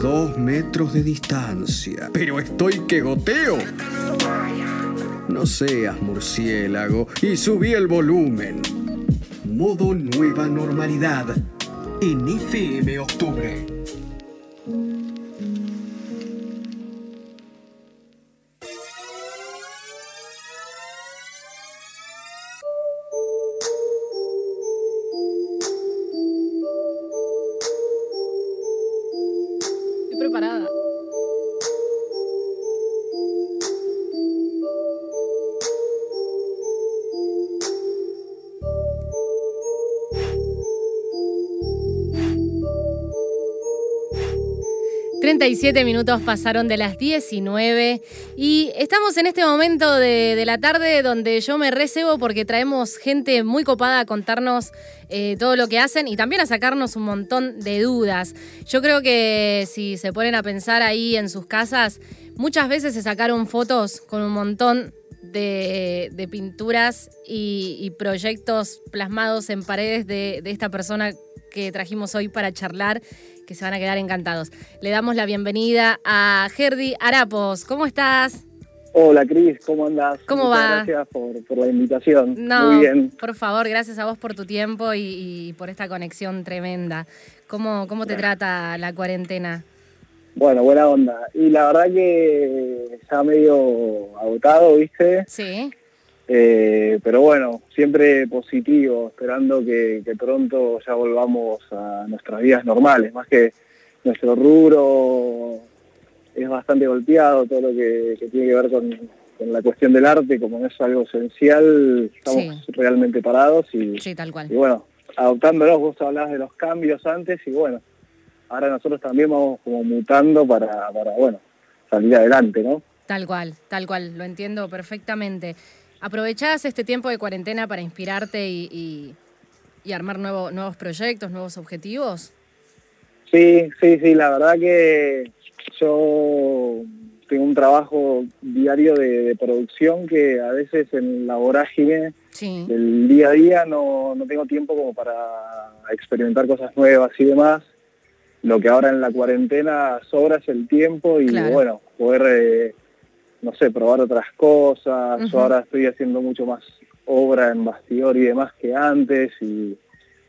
dos metros de distancia. Pero estoy que goteo. No seas murciélago y subí el volumen. Modo nueva normalidad en FM Octubre. Preparada. ...37 minutos pasaron de las 19... ...y estamos en este momento de, la tarde... ...donde yo me recebo porque traemos gente muy copada... ...a contarnos eh, todo lo que hacen... ...y también a sacarnos un montón de dudas... ...yo creo que si se ponen a pensar ahí en sus casas... ...muchas veces se sacaron fotos con un montón de, pinturas y, proyectos plasmados en paredes de, de esta persona que trajimos hoy para charlar, que se van a quedar encantados. Le damos la bienvenida a Gerdi Arapos. ¿Cómo estás? Hola Cris, ¿cómo andás? ¿Cómo Muchas va? Gracias por, por la invitación. No, Muy bien. por favor, gracias a vos por tu tiempo y, y por esta conexión tremenda. ¿Cómo, cómo te trata la cuarentena? Bueno, buena onda. Y la verdad que ya medio agotado, ¿viste? Sí, Eh, pero bueno, siempre positivo, esperando que, que pronto ya volvamos a nuestras vidas normales. Más que nuestro rubro es bastante golpeado, todo lo que, que tiene que ver con, con la cuestión del arte, como no es algo esencial, estamos realmente parados y, sí, tal cual. y bueno, adoptándolos, vos hablabas de los cambios antes y bueno, ahora nosotros también vamos como mutando para, para bueno, salir adelante, ¿no? Tal cual, tal cual, lo entiendo perfectamente. ¿Aprovechás este tiempo de cuarentena para inspirarte y, y- y armar nuevo- nuevos proyectos, nuevos objetivos? Sí, sí, sí, la verdad que yo tengo un trabajo diario de, de producción que a veces en la vorágine Sí, del día a día no, no tengo tiempo como para experimentar cosas nuevas y demás. Lo que ahora en la cuarentena sobra es el tiempo y Claro. bueno, poder, eh, no sé, probar otras cosas. Yo ahora estoy haciendo mucho más obra en bastidor y demás que antes y,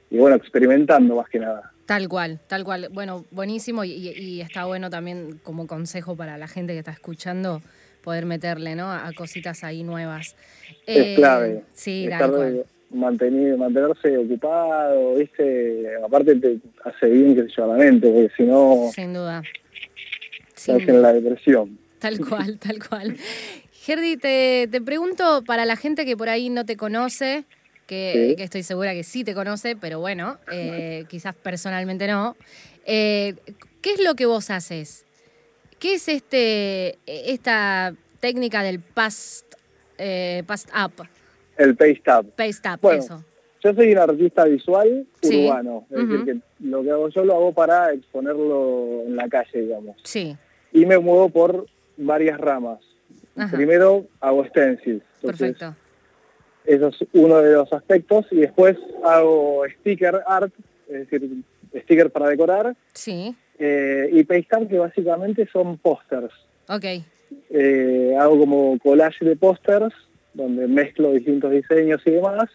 y bueno, experimentando más que nada. tal cual, tal cual. Bueno, buenísimo y, está bueno también como consejo para la gente que está escuchando poder meterle, ¿no? A cositas ahí nuevas. Eh, es clave. Sí, estar tal cual. mantener, mantenerse ocupado, ¿viste? Aparte te hace bien que se yo a la mente, porque si no, Sin duda. estás Sin en la depresión. Tal cual, tal cual. Gerdi, te, te pregunto para la gente que por ahí no te conoce, que, Sí. que estoy segura que sí te conoce, pero bueno, eh, quizás personalmente no. eh, ¿Qué es lo que vos haces? ¿Qué es este esta técnica del past, eh, past up, El paste up. paste up, Bueno, eso? Yo soy un artista visual Sí. urbano, es Ujú. decir, que lo que hago yo lo hago para exponerlo en la calle, digamos. Sí, Y me muevo por varias ramas. Ajá. Primero hago stencils, entonces perfecto. eso es uno de los aspectos, y después hago sticker art, es decir, sticker para decorar, Sí, eh, y paste que básicamente son pósters. ok, Eh, hago como collage de pósters, donde mezclo distintos diseños y demás.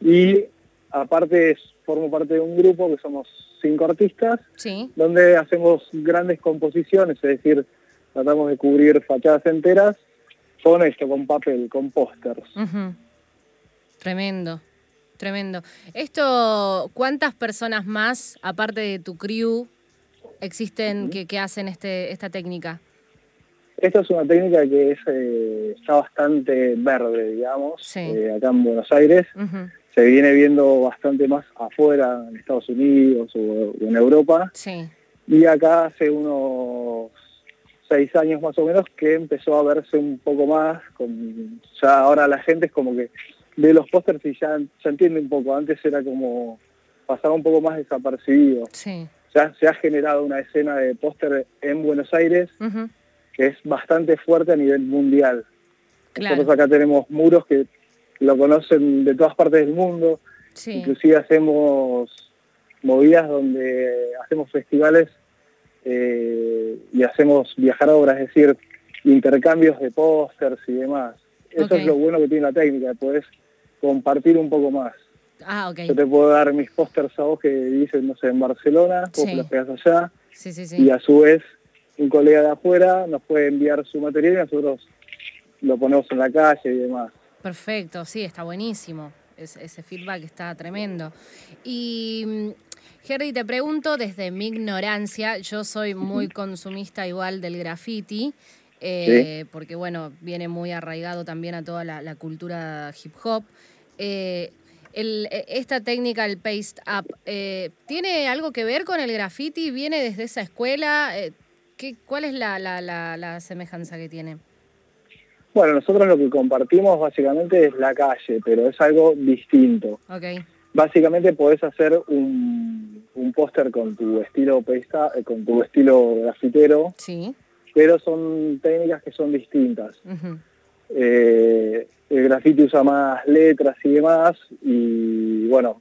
Y aparte formo parte de un grupo que somos cinco artistas, sí, donde hacemos grandes composiciones, es decir, tratamos de cubrir fachadas enteras con esto, con papel, con pósters. Tremendo, tremendo. Esto, ¿cuántas personas más, aparte de tu crew, existen que, que hacen este, esta técnica? Esta es una técnica que es, eh, está bastante verde, digamos, Sí. eh, acá en Buenos Aires. Se viene viendo bastante más afuera, en Estados Unidos o o en Europa. Sí, Y acá hace unos seis años más o menos que empezó a verse un poco más, con, ya ahora la gente es como que ve los pósters y ya, ya entiende un poco, antes era como pasaba un poco más desapercibido. sí. Ya se ha generado una escena de póster en Buenos Aires que es bastante fuerte a nivel mundial. Claro. Nosotros acá tenemos muros que lo conocen de todas partes del mundo, Sí, inclusive hacemos movidas donde hacemos festivales eh, y hacemos viajar obras, es decir, intercambios de pósters y demás. Eso es lo bueno que tiene la técnica, puedes compartir un poco más. Ah, ok. Yo te puedo dar mis pósters a vos que dicen, no sé, en Barcelona, vos los pegas allá, sí, sí, sí. y a su vez un colega de afuera nos puede enviar su material y nosotros lo ponemos en la calle y demás. Perfecto, sí, está buenísimo. ese feedback está tremendo. Y Jerry, te pregunto desde mi ignorancia, yo soy muy consumista igual del graffiti, eh, porque bueno, viene muy arraigado también a toda la, cultura hip hop. Eh, e, esta técnica, el paste up, eh, ¿tiene algo que ver con el graffiti? ¿Viene desde esa escuela? ¿qué, ¿Cuál es la, la semejanza que tiene? Bueno, nosotros lo que compartimos básicamente es la calle, pero es algo distinto. Okay. Básicamente podés hacer un, póster con tu estilo pesta, eh, con tu estilo grafitero, sí. pero son técnicas que son distintas. Eh, el grafiti usa más letras y demás, y bueno,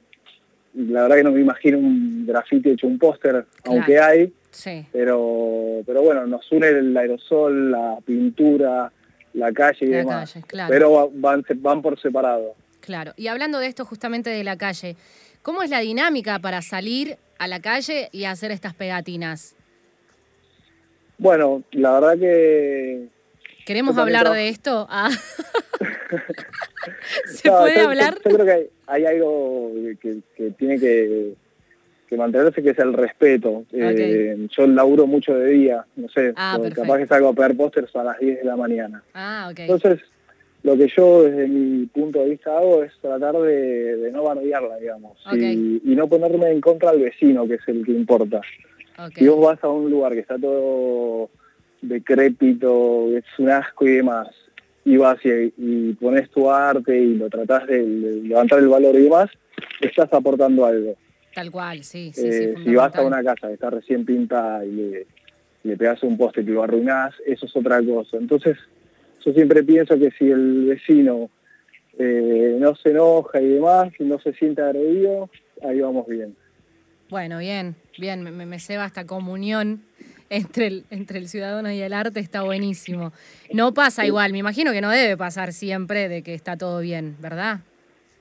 la verdad que no me imagino un grafiti hecho un póster, aunque hay, sí. pero, pero bueno, nos une el aerosol, la pintura, la calle y demás. Pero van, van por separado. Claro. Y hablando de esto justamente de la calle, ¿cómo es la dinámica para salir a la calle y hacer estas pegatinas? Bueno, la verdad que... ¿Queremos hablar de esto? Ah. ¿Se puede hablar? Yo, creo que hay, algo que tiene que que mantenerse, que es el respeto. Eh, yo laburo mucho de día, no sé, ah, capaz que salgo a pegar pósters a las 10 de la mañana. Ah, Entonces, lo que yo desde mi punto de vista hago es tratar de, no bardearla, digamos, y, no ponerme en contra al vecino, que es el que importa. Si vos vas a un lugar que está todo decrépito, es un asco y demás, y vas y, pones tu arte y lo tratás de levantar el valor y demás, estás aportando algo. Tal cual, sí. sí, eh, si vas a una casa que está recién pintada y le, le pegas un poste y lo arruinás, eso es otra cosa. Entonces, yo siempre pienso que si el vecino eh, no se enoja y demás, no se siente agredido, ahí vamos bien. Bueno, bien, bien, me, me ceba esta comunión entre el, entre el ciudadano y el arte, está buenísimo. No pasa igual, me imagino que no debe pasar siempre de que está todo bien, ¿verdad?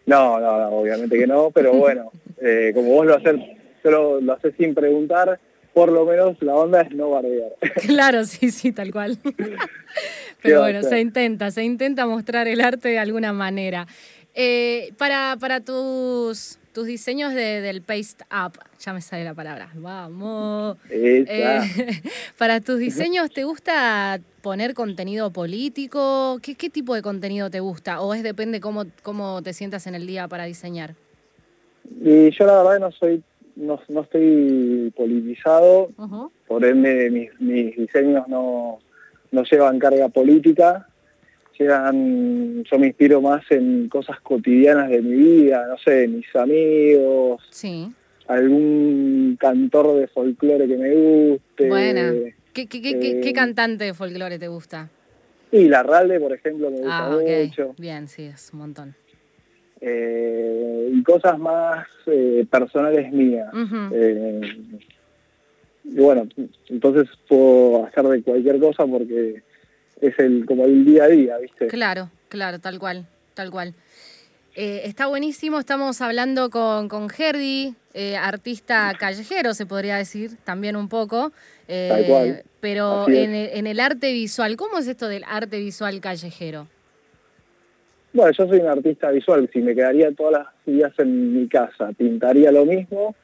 No, no, no obviamente que no, pero bueno, eh, como vos lo haces, solo lo haces sin preguntar, por lo menos la onda es no bardear. Claro, sí, sí, tal cual. Pero bueno, se intenta, se intenta mostrar el arte de alguna manera. Eh, para, para tus, tus diseños de, del Paste Up, ya me sale la palabra, vamos. Eh, para tus diseños, ¿te gusta poner contenido político? ¿Qué, ¿Qué tipo de contenido te gusta? ¿O es depende cómo, cómo te sientas en el día para diseñar? Y yo la verdad no soy no, no estoy politizado, por ende mis, mis diseños no, no llevan carga política, llegan, yo me inspiro más en cosas cotidianas de mi vida, no sé, mis amigos, sí. algún cantor de folclore que me guste. Buena. ¿Qué, qué, qué, qué eh, cantante de folclore te gusta? Y la Ralde, por ejemplo, me gusta ah, mucho. Bien, sí, es un montón. Eh, y cosas más eh, personales mías. y bueno, entonces puedo hacer de cualquier cosa porque es el como el día a día, ¿viste? Claro, claro, tal cual, tal cual. Eh, está buenísimo, estamos hablando con, con Gerdi, eh, artista callejero, se podría decir, también un poco. Eh, pero en, en, el arte visual, ¿cómo es esto del arte visual callejero? Bueno, yo soy un artista visual, si me quedaría todas las días en mi casa, pintaría lo mismo,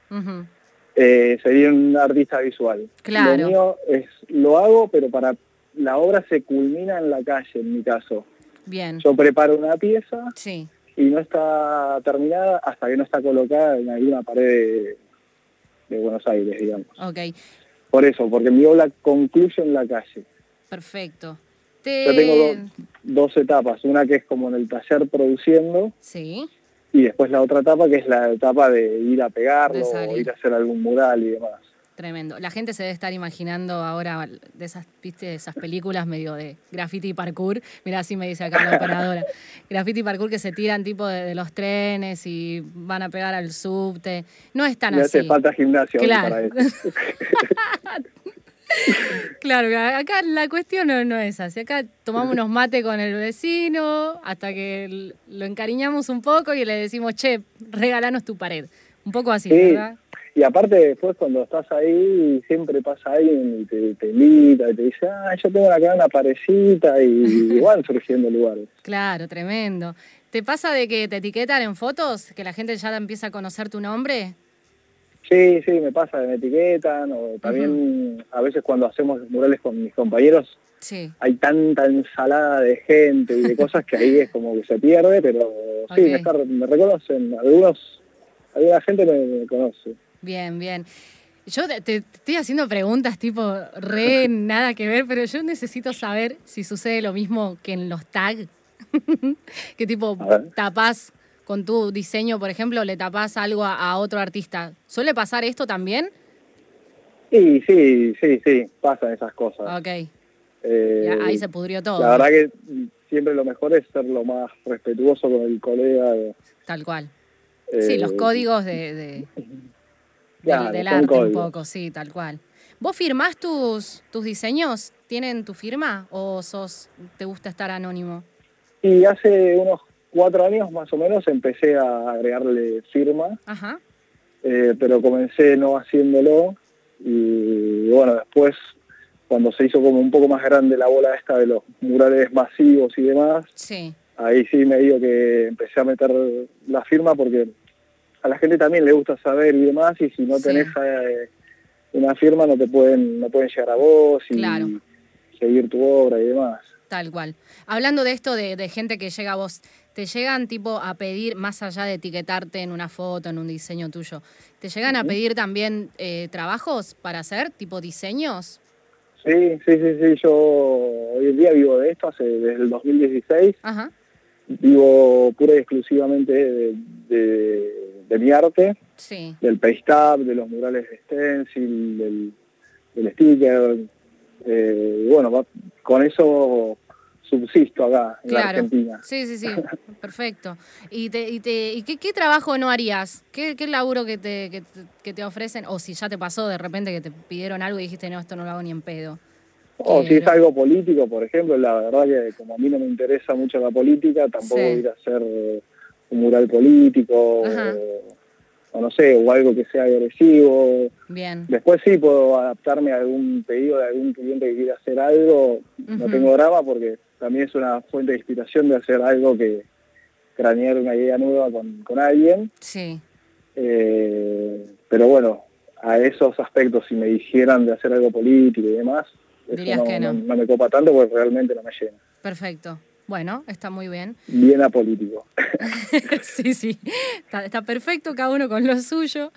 sería un artista visual. Claro. Lo mío es, lo hago, pero para la obra se culmina en la calle, en mi caso. Bien. Yo preparo una pieza sí. y no está terminada hasta que no está colocada en alguna pared de, Buenos Aires, digamos. Ok. Por eso, porque mi obra concluye en la calle. Perfecto. Yo tengo dos etapas, una que es como en el taller produciendo. Sí. Y después la otra etapa que es la etapa de ir a pegarlo, o ir a hacer algún mural y demás. Tremendo. La gente se debe estar imaginando ahora de esas, ¿viste? esas películas medio de graffiti parkour. Mira, así me dice acá la operadora. graffiti parkour que se tiran tipo de, los trenes y van a pegar al subte. No es tan así. hace falta gimnasio claro. para eso. Claro, acá la cuestión no, es así. Acá tomamos unos mates con el vecino hasta que lo encariñamos un poco y le decimos, che, regalanos tu pared. Un poco así, ¿verdad? Y aparte después cuando estás ahí siempre pasa alguien y te, te invita y te dice, ah, yo tengo acá una parecita y igual surgiendo lugares. Claro, tremendo. ¿Te pasa de que te etiquetan en fotos, que la gente ya empieza a conocer tu nombre? Sí, sí, me pasa, me etiquetan, o también a veces cuando hacemos murales con mis compañeros, sí. hay tanta ensalada de gente y de cosas que ahí es como que se pierde, pero sí, me, reconocen, algunos, alguna gente me, conoce. Bien, bien. Yo te, estoy haciendo preguntas tipo re nada que ver, pero yo necesito saber si sucede lo mismo que en los tags. que tipo tapas con tu diseño, por ejemplo, le tapas algo a, otro artista. ¿Suele pasar esto también? Sí, sí, sí, sí, pasan esas cosas. Ok. Eh, ahí se pudrió todo. La verdad que siempre lo mejor es ser lo más respetuoso con el colega. Tal cual. sí, los eh, códigos de, del, arte un poco, sí, tal cual. ¿Vos firmás tus, tus diseños? ¿Tienen tu firma o sos te gusta estar anónimo? Y hace unos cuatro años más o menos empecé a agregarle firma, eh, pero comencé no haciéndolo y bueno, después cuando se hizo como un poco más grande la bola esta de los murales masivos y demás, ahí sí me digo que empecé a meter la firma porque a la gente también le gusta saber y demás y si no tenés eh, una firma no te pueden no pueden llegar a vos y seguir tu obra y demás. Tal cual. Hablando de esto de, gente que llega a vos, ¿te llegan tipo a pedir, más allá de etiquetarte en una foto, en un diseño tuyo, ¿te llegan a pedir también eh, trabajos para hacer, tipo diseños? Sí, sí, sí, sí. Yo hoy en día vivo de esto, hace desde el 2016. Ajá. Vivo pura y exclusivamente de, mi arte, sí. del paste de los murales de stencil, del, del sticker, eh, bueno, con eso subsisto acá en Argentina. Sí, sí, sí, perfecto. ¿Y, te, y, te, y qué, trabajo no harías? ¿Qué, qué laburo que te, que, te ofrecen? O si ya te pasó de repente que te pidieron algo y dijiste, no, esto no lo hago ni en pedo. O si es algo político, por ejemplo, la verdad que como a mí no me interesa mucho la política, tampoco ir a hacer un mural político o no sé, o algo que sea agresivo. Bien. Después sí puedo adaptarme a algún pedido de algún cliente que quiera hacer algo, no tengo drama porque también es una fuente de inspiración de hacer algo que cranear una idea nueva con, con alguien. Sí. Eh, pero bueno, a esos aspectos, si me dijeran de hacer algo político y demás, eso que no. no me copa tanto porque realmente no me llena. Perfecto. Bueno, está muy bien. Bien apolítico. sí, sí, está, perfecto, cada uno con lo suyo.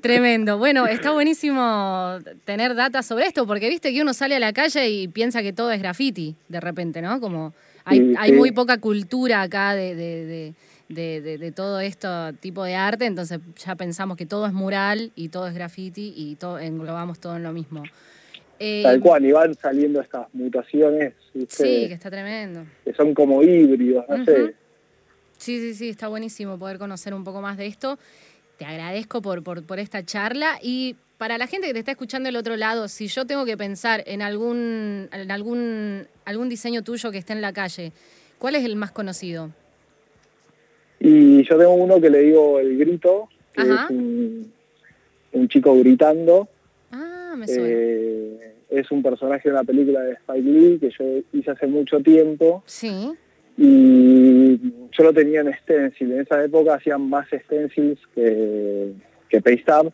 Tremendo. Bueno, está buenísimo tener datos sobre esto, porque viste que uno sale a la calle y piensa que todo es graffiti, de repente, ¿no? Como hay, hay muy poca cultura acá de, de, de, de, todo esto tipo de arte, entonces ya pensamos que todo es mural y todo es graffiti y todo, englobamos todo en lo mismo. Tal eh, cual, y van saliendo estas mutaciones. Sí, que está tremendo. Que son como híbridos, no sé. Sí, sí, sí, está buenísimo poder conocer un poco más de esto. Te agradezco por, por, por esta charla y para la gente que te está escuchando del otro lado, si yo tengo que pensar en algún, en algún, algún diseño tuyo que esté en la calle, ¿cuál es el más conocido? Y yo tengo uno que le digo el grito, que es un, un, chico gritando. Ah, me suena. Eh, es un personaje de una película de Spike Lee que yo hice hace mucho tiempo. Sí. Y yo lo tenía en stencil. En esa época hacían más stencils que, que Paste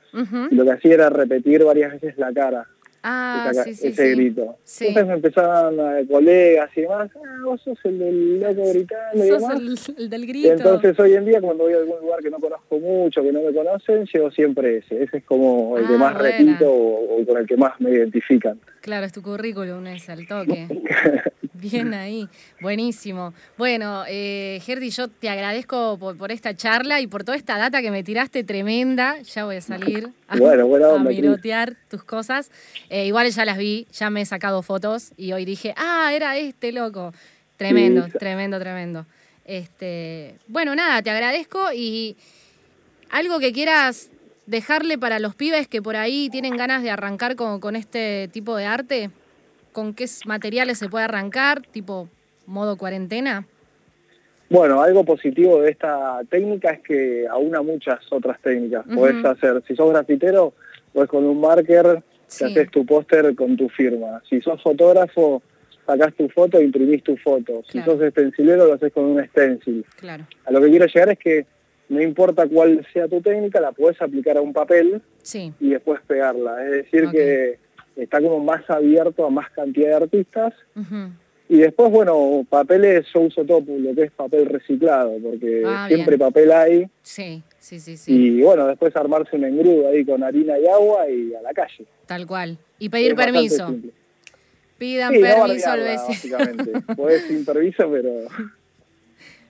Y lo que hacía era repetir varias veces la cara. Ah, ese grito. Entonces me empezaban colegas y demás, ah, vos sos el del loco gritando y demás. El, del grito. Y entonces hoy en día cuando voy a algún lugar que no conozco mucho, que no me conocen, llevo siempre ese. Ese es como el que ah, más repito o, con el que más me identifican. Claro, es tu currículum, es el toque. Bien ahí, buenísimo. Bueno, eh, Gerdi, yo te agradezco por, esta charla y por toda esta data que me tiraste tremenda. Ya voy a salir a, mirotear tus cosas. Eh, igual ya las vi, ya me he sacado fotos y hoy dije, ah, era este loco. Tremendo, tremendo, tremendo. Este, bueno, nada, te agradezco y algo que quieras dejarle para los pibes que por ahí tienen ganas de arrancar con, con este tipo de arte? ¿Con qué materiales se puede arrancar, tipo modo cuarentena? Bueno, algo positivo de esta técnica es que aúna muchas otras técnicas. Puedes hacer, si sos grafitero, pues con un marker te haces tu póster con tu firma. Si sos fotógrafo, sacás tu foto e imprimís tu foto. Si sos stencilero, lo haces con un stencil. Claro. A lo que quiero llegar es que no importa cuál sea tu técnica, la puedes aplicar a un papel y después pegarla. Es decir, que está como más abierto a más cantidad de artistas. Y después, bueno, papeles yo uso todo lo que es papel reciclado, porque ah, siempre papel hay. Sí, sí, sí, sí. Y bueno, después armarse un engrudo ahí con harina y agua y a la calle. Tal cual. Y pedir permiso. Pidan permiso al vecino. Básicamente. Podés sin permiso, pero...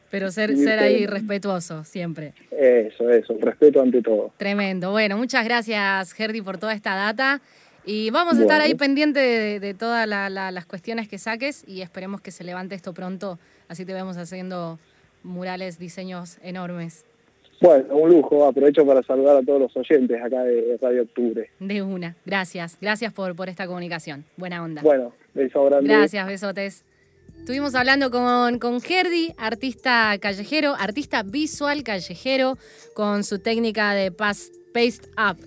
Pero ser, ser ahí respetuoso siempre. Eso, eso, respeto ante todo. Tremendo. Bueno, muchas gracias, Gerdi, por toda esta data. Y vamos a estar ahí pendiente de, todas las cuestiones que saques y esperemos que se levante esto pronto, así te vemos haciendo murales, diseños enormes. Bueno, un lujo. Aprovecho para saludar a todos los oyentes acá de Radio Octubre. De una. Gracias. Gracias por, por esta comunicación. Buena onda. Bueno, beso grande. Gracias, besotes. Estuvimos hablando con, con Gerdi, artista callejero, artista visual callejero, con su técnica de paste up.